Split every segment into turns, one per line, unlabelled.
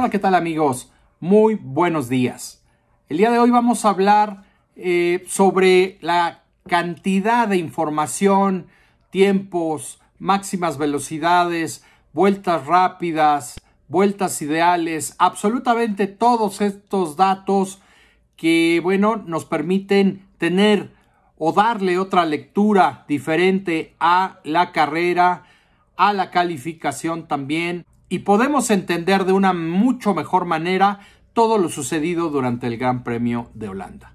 Hola, ¿qué tal amigos? Muy buenos días. El día de hoy vamos a hablar eh, sobre la cantidad de información, tiempos, máximas velocidades, vueltas rápidas, vueltas ideales, absolutamente todos estos datos que, bueno, nos permiten tener o darle otra lectura diferente a la carrera, a la calificación también, y podemos entender de una mucho mejor manera todo lo sucedido durante el Gran Premio de Holanda.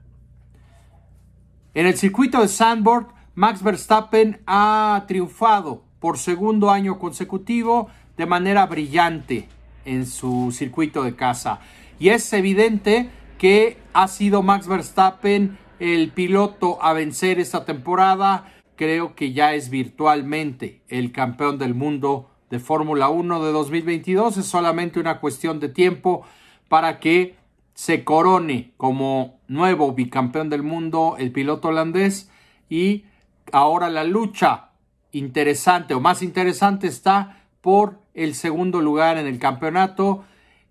En el circuito de Sandburg, Max Verstappen ha triunfado por segundo año consecutivo de manera brillante en su circuito de casa. Y es evidente que ha sido Max Verstappen el piloto a vencer esta temporada. Creo que ya es virtualmente el campeón del mundo de Fórmula 1 de 2022. Es solamente una cuestión de tiempo para que se corone como nuevo bicampeón del mundo el piloto holandés y ahora la lucha interesante o más interesante está por el segundo lugar en el campeonato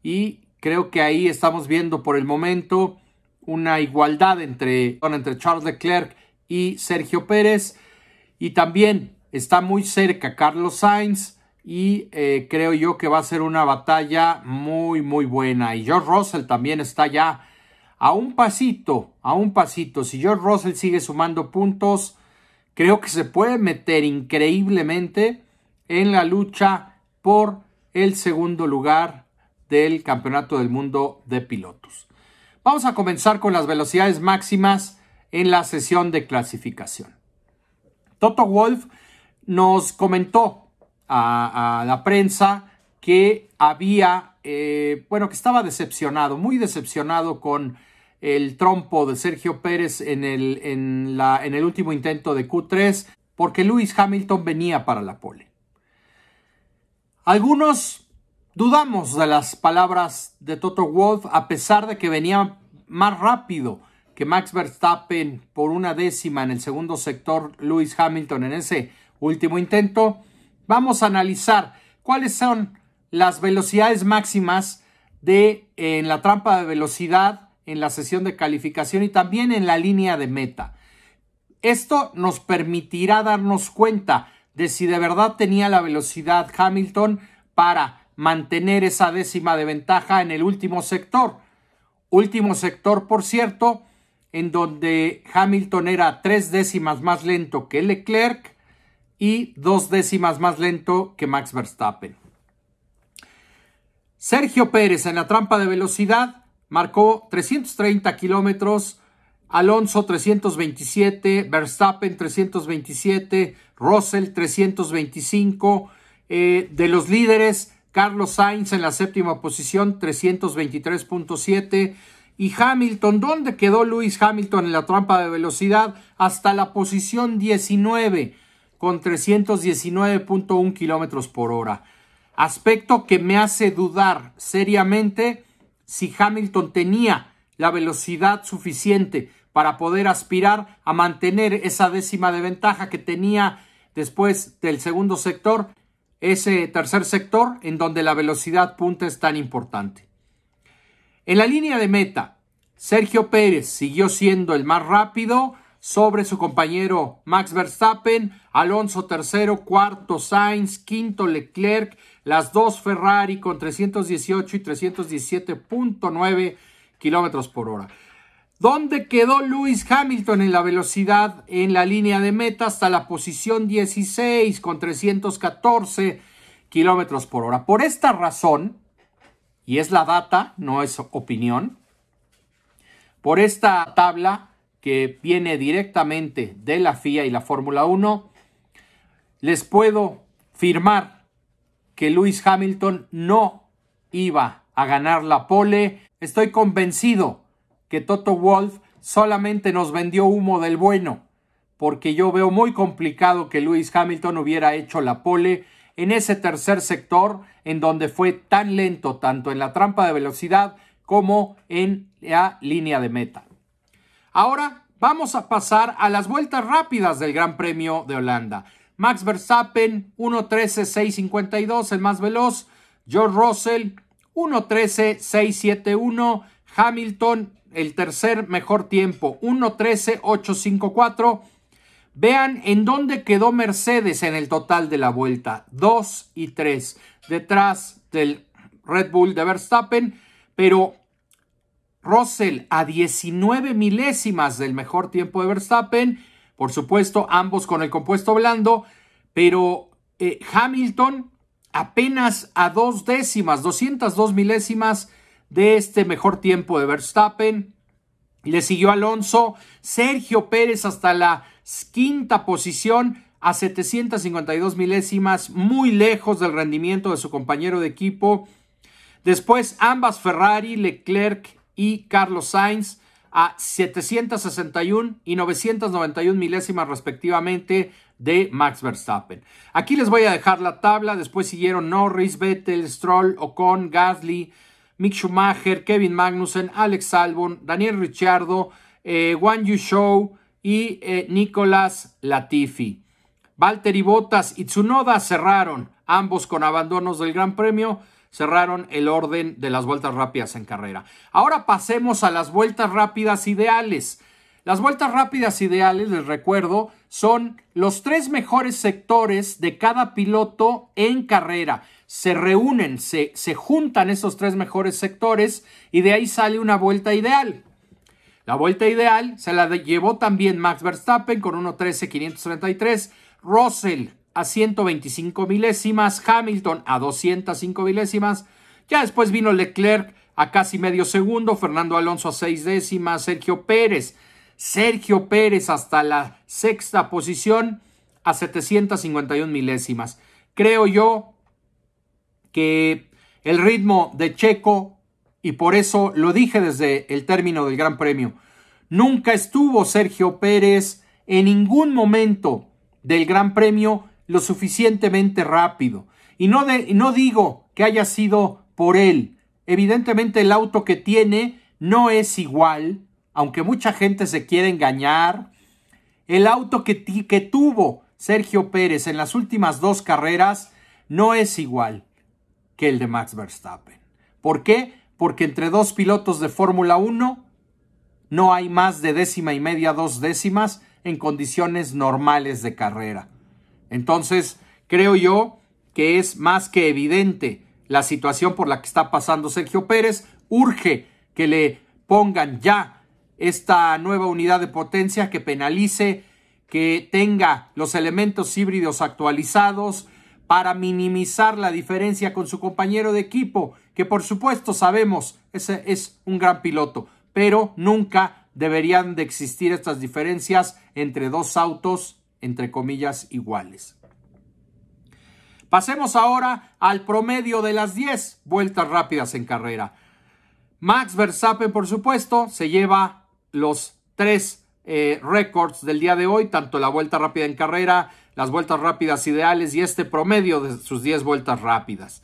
y creo que ahí estamos viendo por el momento una igualdad entre, entre Charles Leclerc y Sergio Pérez. Y también está muy cerca Carlos Sainz. Y eh, creo yo que va a ser una batalla muy, muy buena. Y George Russell también está ya a un pasito, a un pasito. Si George Russell sigue sumando puntos, creo que se puede meter increíblemente en la lucha por el segundo lugar del Campeonato del Mundo de Pilotos. Vamos a comenzar con las velocidades máximas en la sesión de clasificación. Toto Wolf nos comentó a, la prensa que había, eh, bueno, que estaba decepcionado, muy decepcionado con el trompo de Sergio Pérez en el, en la, en el último intento de Q3, porque Lewis Hamilton venía para la pole. Algunos Dudamos de las palabras de Toto Wolf a pesar de que venía más rápido que Max Verstappen por una décima en el segundo sector, Lewis Hamilton en ese último intento. Vamos a analizar cuáles son las velocidades máximas de en la trampa de velocidad en la sesión de calificación y también en la línea de meta. Esto nos permitirá darnos cuenta de si de verdad tenía la velocidad Hamilton para mantener esa décima de ventaja en el último sector. Último sector, por cierto, en donde Hamilton era tres décimas más lento que Leclerc y dos décimas más lento que Max Verstappen. Sergio Pérez en la trampa de velocidad marcó 330 kilómetros, Alonso 327, Verstappen 327, Russell 325. Eh, de los líderes, Carlos Sainz en la séptima posición, 323.7. Y Hamilton, ¿dónde quedó Lewis Hamilton en la trampa de velocidad? Hasta la posición 19, con 319.1 kilómetros por hora. Aspecto que me hace dudar seriamente si Hamilton tenía la velocidad suficiente para poder aspirar a mantener esa décima de ventaja que tenía después del segundo sector ese tercer sector en donde la velocidad punta es tan importante. En la línea de meta, Sergio Pérez siguió siendo el más rápido sobre su compañero Max Verstappen, Alonso tercero, cuarto Sainz, quinto Leclerc, las dos Ferrari con 318 y 317.9 kilómetros por hora. ¿Dónde quedó Lewis Hamilton en la velocidad en la línea de meta hasta la posición 16 con 314 kilómetros por hora? Por esta razón, y es la data, no es opinión, por esta tabla que viene directamente de la FIA y la Fórmula 1, les puedo firmar que Lewis Hamilton no iba a ganar la pole. Estoy convencido que Toto Wolf solamente nos vendió humo del bueno, porque yo veo muy complicado que Lewis Hamilton hubiera hecho la pole en ese tercer sector en donde fue tan lento tanto en la trampa de velocidad como en la línea de meta. Ahora vamos a pasar a las vueltas rápidas del Gran Premio de Holanda. Max Verstappen 1.13.652, el más veloz. George Russell 1.13.671. Hamilton, el tercer mejor tiempo, 1.13.854. Vean en dónde quedó Mercedes en el total de la vuelta, 2 y 3, detrás del Red Bull de Verstappen, pero Russell a 19 milésimas del mejor tiempo de Verstappen, por supuesto ambos con el compuesto blando, pero eh, Hamilton apenas a dos décimas, 202 milésimas de este mejor tiempo de Verstappen. Le siguió Alonso, Sergio Pérez hasta la quinta posición a 752 milésimas, muy lejos del rendimiento de su compañero de equipo. Después ambas Ferrari, Leclerc y Carlos Sainz a 761 y 991 milésimas respectivamente de Max Verstappen. Aquí les voy a dejar la tabla, después siguieron Norris, Vettel, Stroll, Ocon, Gasly, Mick Schumacher, Kevin Magnussen, Alex Albon, Daniel Ricciardo, eh, Wang Show y eh, Nicolás Latifi. Valtteri Bottas y Tsunoda cerraron, ambos con abandonos del Gran Premio cerraron el orden de las vueltas rápidas en carrera. Ahora pasemos a las vueltas rápidas ideales. Las vueltas rápidas ideales, les recuerdo, son los tres mejores sectores de cada piloto en carrera. Se reúnen, se, se juntan esos tres mejores sectores y de ahí sale una vuelta ideal. La vuelta ideal se la llevó también Max Verstappen con 1.13.533, Russell a 125 milésimas, Hamilton a 205 milésimas, ya después vino Leclerc a casi medio segundo, Fernando Alonso a seis décimas, Sergio Pérez, Sergio Pérez hasta la sexta posición a 751 milésimas. Creo yo que el ritmo de Checo, y por eso lo dije desde el término del Gran Premio, nunca estuvo Sergio Pérez en ningún momento del Gran Premio lo suficientemente rápido. Y no, de, no digo que haya sido por él. Evidentemente el auto que tiene no es igual, aunque mucha gente se quiere engañar. El auto que, que tuvo Sergio Pérez en las últimas dos carreras no es igual que el de Max Verstappen. ¿Por qué? Porque entre dos pilotos de Fórmula 1 no hay más de décima y media, dos décimas en condiciones normales de carrera. Entonces, creo yo que es más que evidente la situación por la que está pasando Sergio Pérez. Urge que le pongan ya esta nueva unidad de potencia que penalice, que tenga los elementos híbridos actualizados para minimizar la diferencia con su compañero de equipo, que por supuesto sabemos ese es un gran piloto, pero nunca deberían de existir estas diferencias entre dos autos entre comillas, iguales. Pasemos ahora al promedio de las 10 vueltas rápidas en carrera. Max Verstappen, por supuesto, se lleva los tres eh, récords del día de hoy, tanto la vuelta rápida en carrera, las vueltas rápidas ideales y este promedio de sus 10 vueltas rápidas.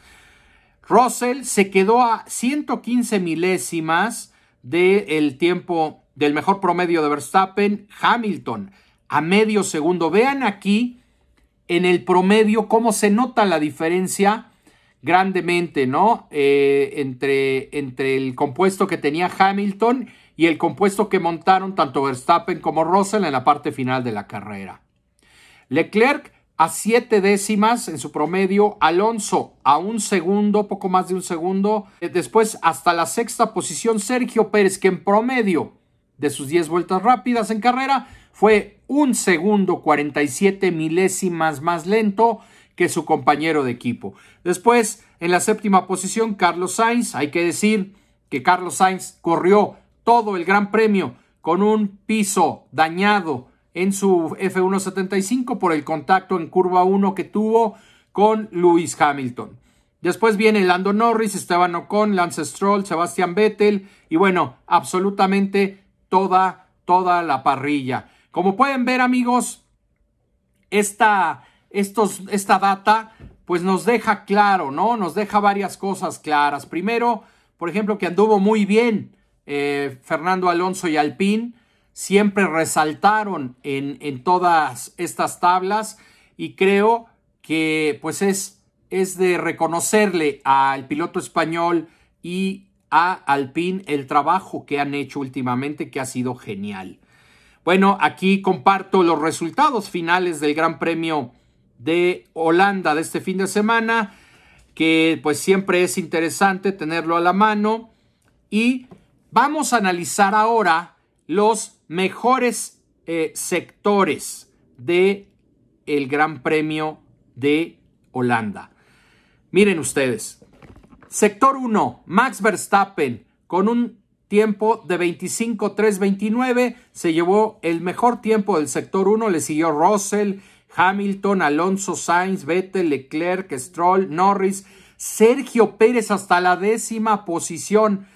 Russell se quedó a 115 milésimas del tiempo del mejor promedio de Verstappen. Hamilton a medio segundo. Vean aquí en el promedio cómo se nota la diferencia grandemente, ¿no? Eh, entre, entre el compuesto que tenía Hamilton y el compuesto que montaron tanto Verstappen como Russell en la parte final de la carrera. Leclerc a siete décimas en su promedio, Alonso a un segundo, poco más de un segundo, eh, después hasta la sexta posición Sergio Pérez, que en promedio de sus 10 vueltas rápidas en carrera fue un segundo 47 milésimas más lento que su compañero de equipo. Después, en la séptima posición, Carlos Sainz. Hay que decir que Carlos Sainz corrió todo el Gran Premio con un piso dañado en su F175 por el contacto en curva 1 que tuvo con Lewis Hamilton. Después viene Lando Norris, Esteban Ocon, Lance Stroll, Sebastian Vettel y bueno, absolutamente toda, toda la parrilla. Como pueden ver, amigos, esta, estos, esta data pues nos deja claro, ¿no? Nos deja varias cosas claras. Primero, por ejemplo, que anduvo muy bien eh, Fernando Alonso y Alpín. Siempre resaltaron en, en, todas estas tablas y creo que pues es, es de reconocerle al piloto español y a Alpine el trabajo que han hecho últimamente, que ha sido genial. Bueno, aquí comparto los resultados finales del Gran Premio de Holanda de este fin de semana, que pues siempre es interesante tenerlo a la mano. Y vamos a analizar ahora los mejores eh, sectores de el Gran Premio de Holanda. Miren ustedes, sector 1, Max Verstappen con un tiempo de 25-3-29, se llevó el mejor tiempo del sector 1, le siguió Russell, Hamilton, Alonso, Sainz, Vettel, Leclerc, Stroll, Norris, Sergio Pérez hasta la décima posición.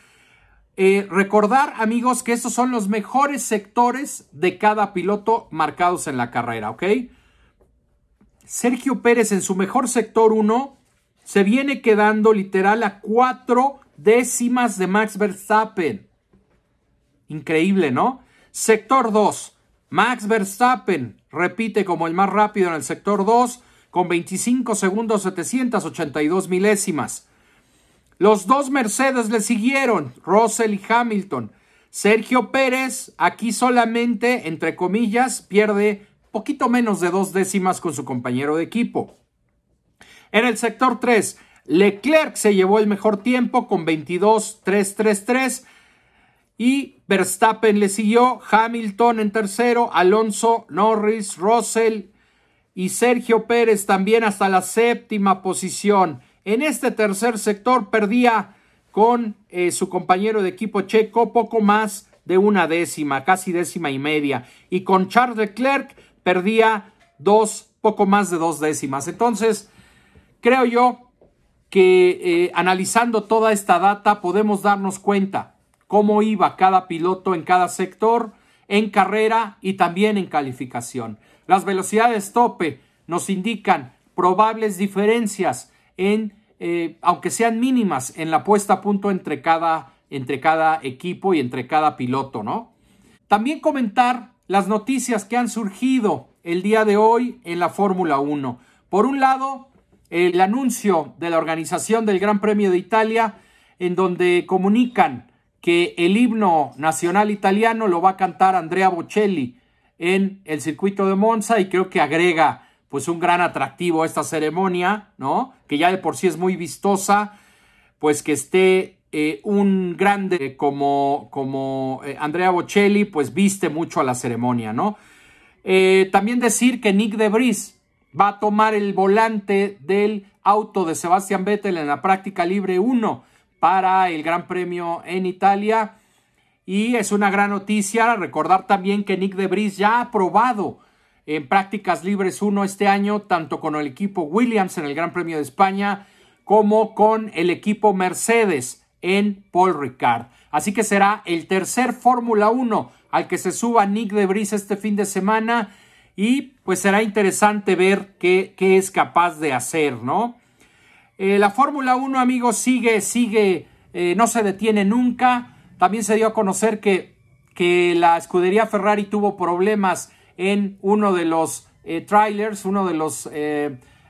Eh, recordar, amigos, que estos son los mejores sectores de cada piloto marcados en la carrera, ¿ok? Sergio Pérez en su mejor sector 1 se viene quedando literal a cuatro décimas de Max Verstappen. Increíble, ¿no? Sector 2. Max Verstappen repite como el más rápido en el sector 2 con 25 segundos 782 milésimas. Los dos Mercedes le siguieron, Russell y Hamilton. Sergio Pérez aquí solamente, entre comillas, pierde poquito menos de dos décimas con su compañero de equipo. En el sector 3, Leclerc se llevó el mejor tiempo con 22-3-3-3 y Verstappen le siguió, Hamilton en tercero, Alonso, Norris, Russell y Sergio Pérez también hasta la séptima posición. En este tercer sector perdía con eh, su compañero de equipo checo poco más de una décima, casi décima y media. Y con Charles Leclerc perdía dos, poco más de dos décimas. Entonces, creo yo que eh, analizando toda esta data podemos darnos cuenta cómo iba cada piloto en cada sector, en carrera y también en calificación. Las velocidades tope nos indican probables diferencias en, eh, aunque sean mínimas, en la puesta a punto entre cada, entre cada equipo y entre cada piloto, ¿no? También comentar las noticias que han surgido el día de hoy en la Fórmula 1. Por un lado, el anuncio de la organización del Gran Premio de Italia, en donde comunican que el himno nacional italiano lo va a cantar Andrea Bocelli en el circuito de Monza y creo que agrega pues un gran atractivo a esta ceremonia, ¿no? Que ya de por sí es muy vistosa, pues que esté eh, un grande como, como eh, Andrea Bocelli, pues viste mucho a la ceremonia, ¿no? Eh, también decir que Nick de Debris va a tomar el volante del auto de Sebastian Vettel en la práctica libre 1 para el Gran Premio en Italia. Y es una gran noticia recordar también que Nick de Debris ya ha probado en prácticas libres 1 este año, tanto con el equipo Williams en el Gran Premio de España como con el equipo Mercedes en Paul Ricard. Así que será el tercer Fórmula 1 al que se suba Nick de Debris este fin de semana y pues será interesante ver qué, qué es capaz de hacer, ¿no? Eh, la Fórmula 1, amigos, sigue, sigue, eh, no se detiene nunca. También se dio a conocer que, que la escudería Ferrari tuvo problemas en uno de los eh, trailers, uno de los,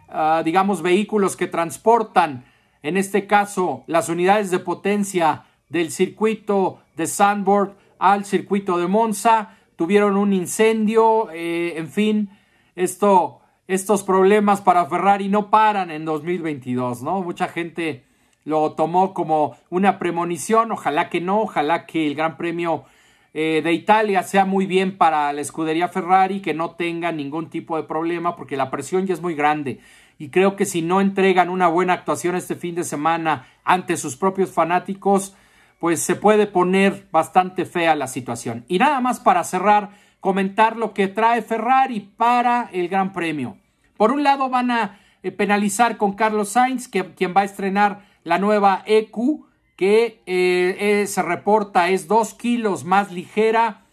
ah, digamos, vehículos que transportan, en este caso, las unidades de potencia del circuito de Sandburg al circuito de Monza tuvieron un incendio, eh, en fin, esto, estos problemas para Ferrari no paran en 2022, ¿no? Mucha gente lo tomó como una premonición, ojalá que no, ojalá que el Gran Premio eh, de Italia sea muy bien para la escudería Ferrari, que no tenga ningún tipo de problema, porque la presión ya es muy grande. Y creo que si no entregan una buena actuación este fin de semana ante sus propios fanáticos, pues se puede poner bastante fea la situación. Y nada más para cerrar, comentar lo que trae Ferrari para el Gran Premio. Por un lado van a eh, penalizar con Carlos Sainz, que, quien va a estrenar la nueva EQ, que eh, eh, se reporta es dos kilos más ligera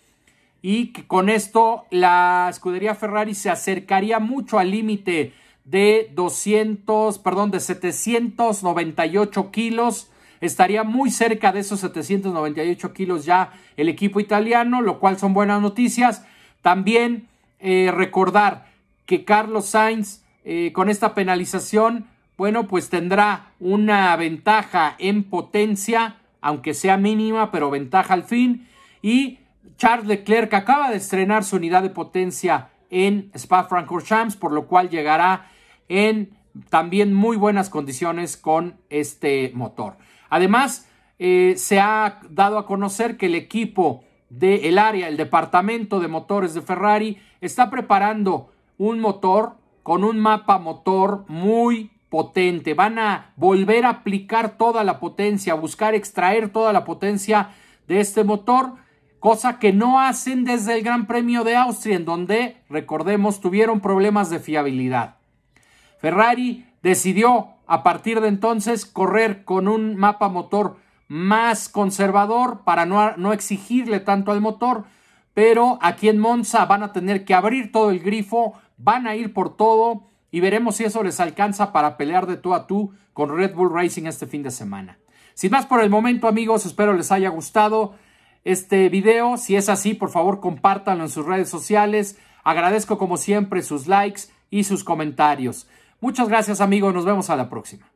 y que con esto la escudería Ferrari se acercaría mucho al límite de 200, perdón, de 798 kilos estaría muy cerca de esos 798 kilos ya el equipo italiano, lo cual son buenas noticias. También eh, recordar que Carlos Sainz eh, con esta penalización bueno, pues tendrá una ventaja en potencia, aunque sea mínima, pero ventaja al fin. Y Charles Leclerc acaba de estrenar su unidad de potencia en Spa-Francorchamps, por lo cual llegará en también muy buenas condiciones con este motor. Además, eh, se ha dado a conocer que el equipo del área, el departamento de motores de Ferrari, está preparando un motor con un mapa motor muy potente. Van a volver a aplicar toda la potencia, buscar extraer toda la potencia de este motor, cosa que no hacen desde el Gran Premio de Austria, en donde, recordemos, tuvieron problemas de fiabilidad. Ferrari decidió a partir de entonces correr con un mapa motor más conservador para no, no exigirle tanto al motor, pero aquí en Monza van a tener que abrir todo el grifo, van a ir por todo y veremos si eso les alcanza para pelear de tú a tú con Red Bull Racing este fin de semana. Sin más por el momento amigos, espero les haya gustado este video. Si es así, por favor compártanlo en sus redes sociales. Agradezco como siempre sus likes y sus comentarios. Muchas gracias amigos, nos vemos a la próxima.